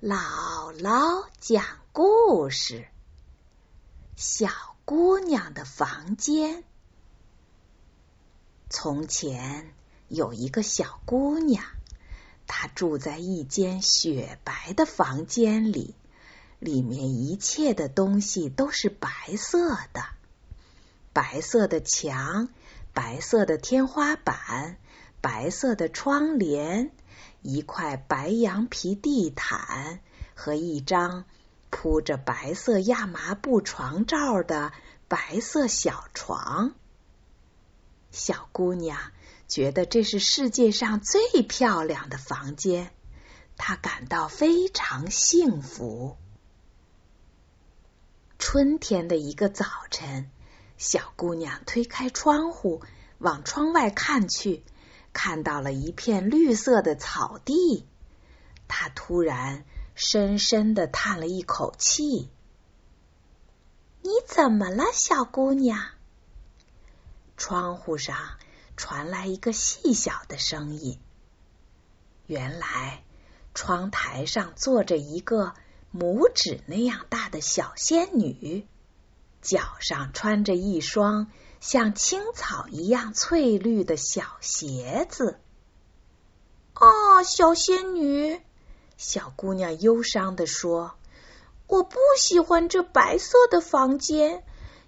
姥姥讲故事：小姑娘的房间。从前有一个小姑娘，她住在一间雪白的房间里，里面一切的东西都是白色的，白色的墙，白色的天花板，白色的窗帘。一块白羊皮地毯和一张铺着白色亚麻布床罩的白色小床，小姑娘觉得这是世界上最漂亮的房间，她感到非常幸福。春天的一个早晨，小姑娘推开窗户，往窗外看去。看到了一片绿色的草地，他突然深深的叹了一口气。“你怎么了，小姑娘？”窗户上传来一个细小的声音。原来，窗台上坐着一个拇指那样大的小仙女，脚上穿着一双。像青草一样翠绿的小鞋子。啊，小仙女，小姑娘忧伤的说：“我不喜欢这白色的房间。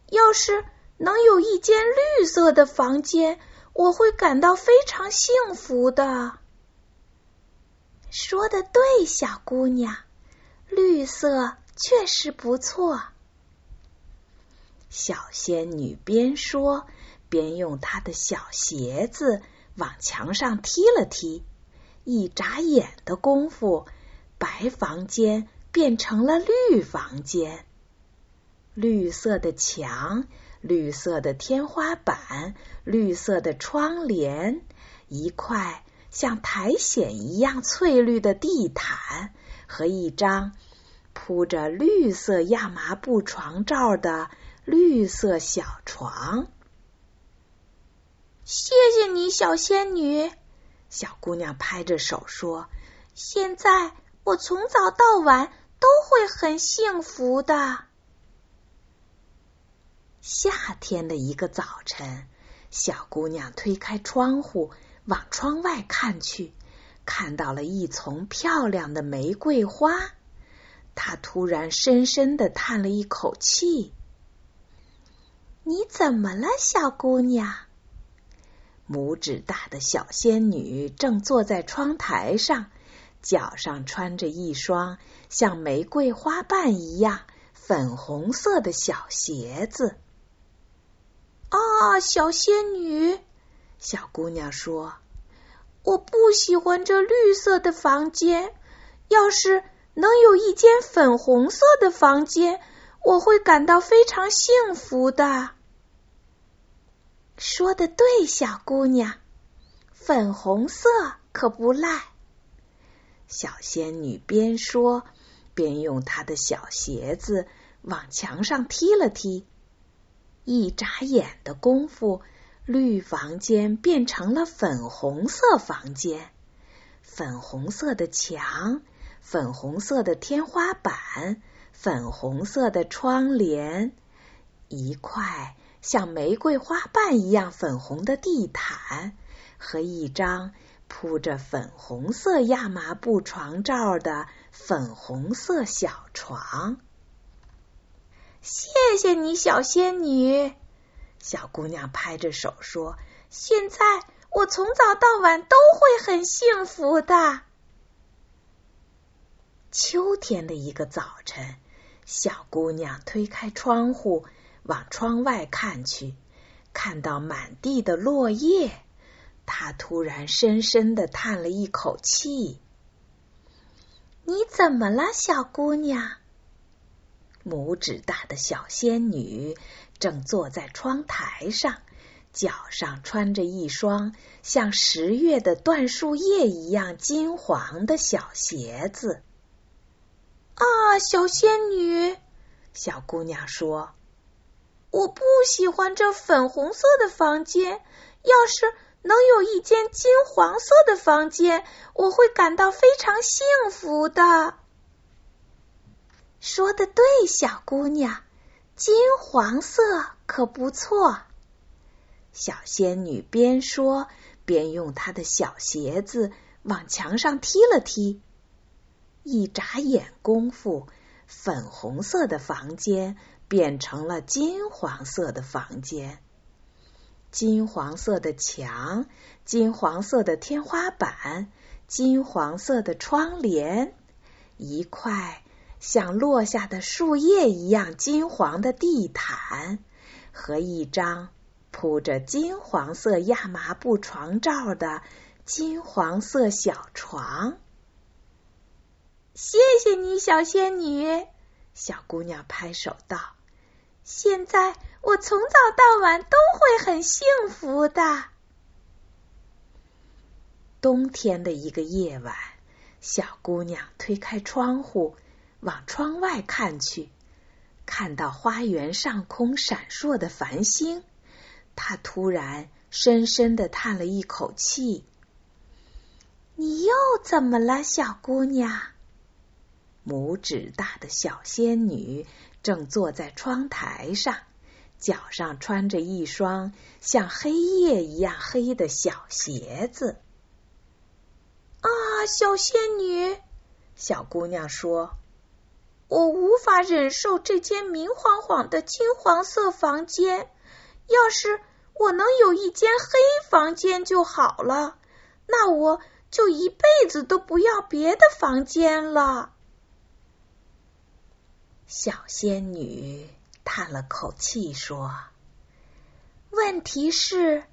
要是能有一间绿色的房间，我会感到非常幸福的。”说的对，小姑娘，绿色确实不错。小仙女边说边用她的小鞋子往墙上踢了踢，一眨眼的功夫，白房间变成了绿房间。绿色的墙，绿色的天花板，绿色的窗帘，一块像苔藓一样翠绿的地毯和一张铺着绿色亚麻布床罩的。绿色小床，谢谢你，小仙女。小姑娘拍着手说：“现在我从早到晚都会很幸福的。”夏天的一个早晨，小姑娘推开窗户，往窗外看去，看到了一丛漂亮的玫瑰花。她突然深深的叹了一口气。你怎么了，小姑娘？拇指大的小仙女正坐在窗台上，脚上穿着一双像玫瑰花瓣一样粉红色的小鞋子。啊，小仙女，小姑娘说：“我不喜欢这绿色的房间。要是能有一间粉红色的房间，我会感到非常幸福的。”说的对，小姑娘，粉红色可不赖。小仙女边说边用她的小鞋子往墙上踢了踢，一眨眼的功夫，绿房间变成了粉红色房间。粉红色的墙，粉红色的天花板，粉红色的窗帘，一块。像玫瑰花瓣一样粉红的地毯和一张铺着粉红色亚麻布床罩的粉红色小床。谢谢你，小仙女。小姑娘拍着手说：“现在我从早到晚都会很幸福的。”秋天的一个早晨，小姑娘推开窗户。往窗外看去，看到满地的落叶，他突然深深的叹了一口气。你怎么了，小姑娘？拇指大的小仙女正坐在窗台上，脚上穿着一双像十月的椴树叶一样金黄的小鞋子。啊，小仙女，小姑娘说。我不喜欢这粉红色的房间。要是能有一间金黄色的房间，我会感到非常幸福的。说的对，小姑娘，金黄色可不错。小仙女边说边用她的小鞋子往墙上踢了踢。一眨眼功夫，粉红色的房间变成了金黄色的房间。金黄色的墙，金黄色的天花板，金黄色的窗帘，一块像落下的树叶一样金黄的地毯，和一张铺着金黄色亚麻布床罩的金黄色小床。谢谢你，小仙女。小姑娘拍手道：“现在我从早到晚都会很幸福的。”冬天的一个夜晚，小姑娘推开窗户，往窗外看去，看到花园上空闪烁的繁星，她突然深深的叹了一口气：“你又怎么了，小姑娘？”拇指大的小仙女正坐在窗台上，脚上穿着一双像黑夜一样黑的小鞋子。啊，小仙女，小姑娘说：“我无法忍受这间明晃晃的金黄色房间。要是我能有一间黑房间就好了，那我就一辈子都不要别的房间了。”小仙女叹了口气说：“问题是，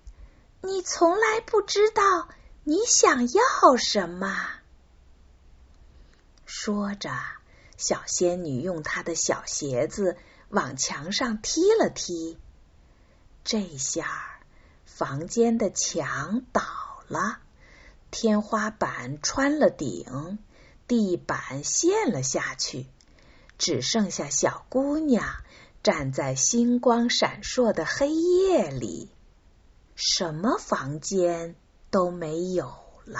你从来不知道你想要什么。”说着，小仙女用她的小鞋子往墙上踢了踢，这下房间的墙倒了，天花板穿了顶，地板陷了下去。只剩下小姑娘站在星光闪烁的黑夜里，什么房间都没有了。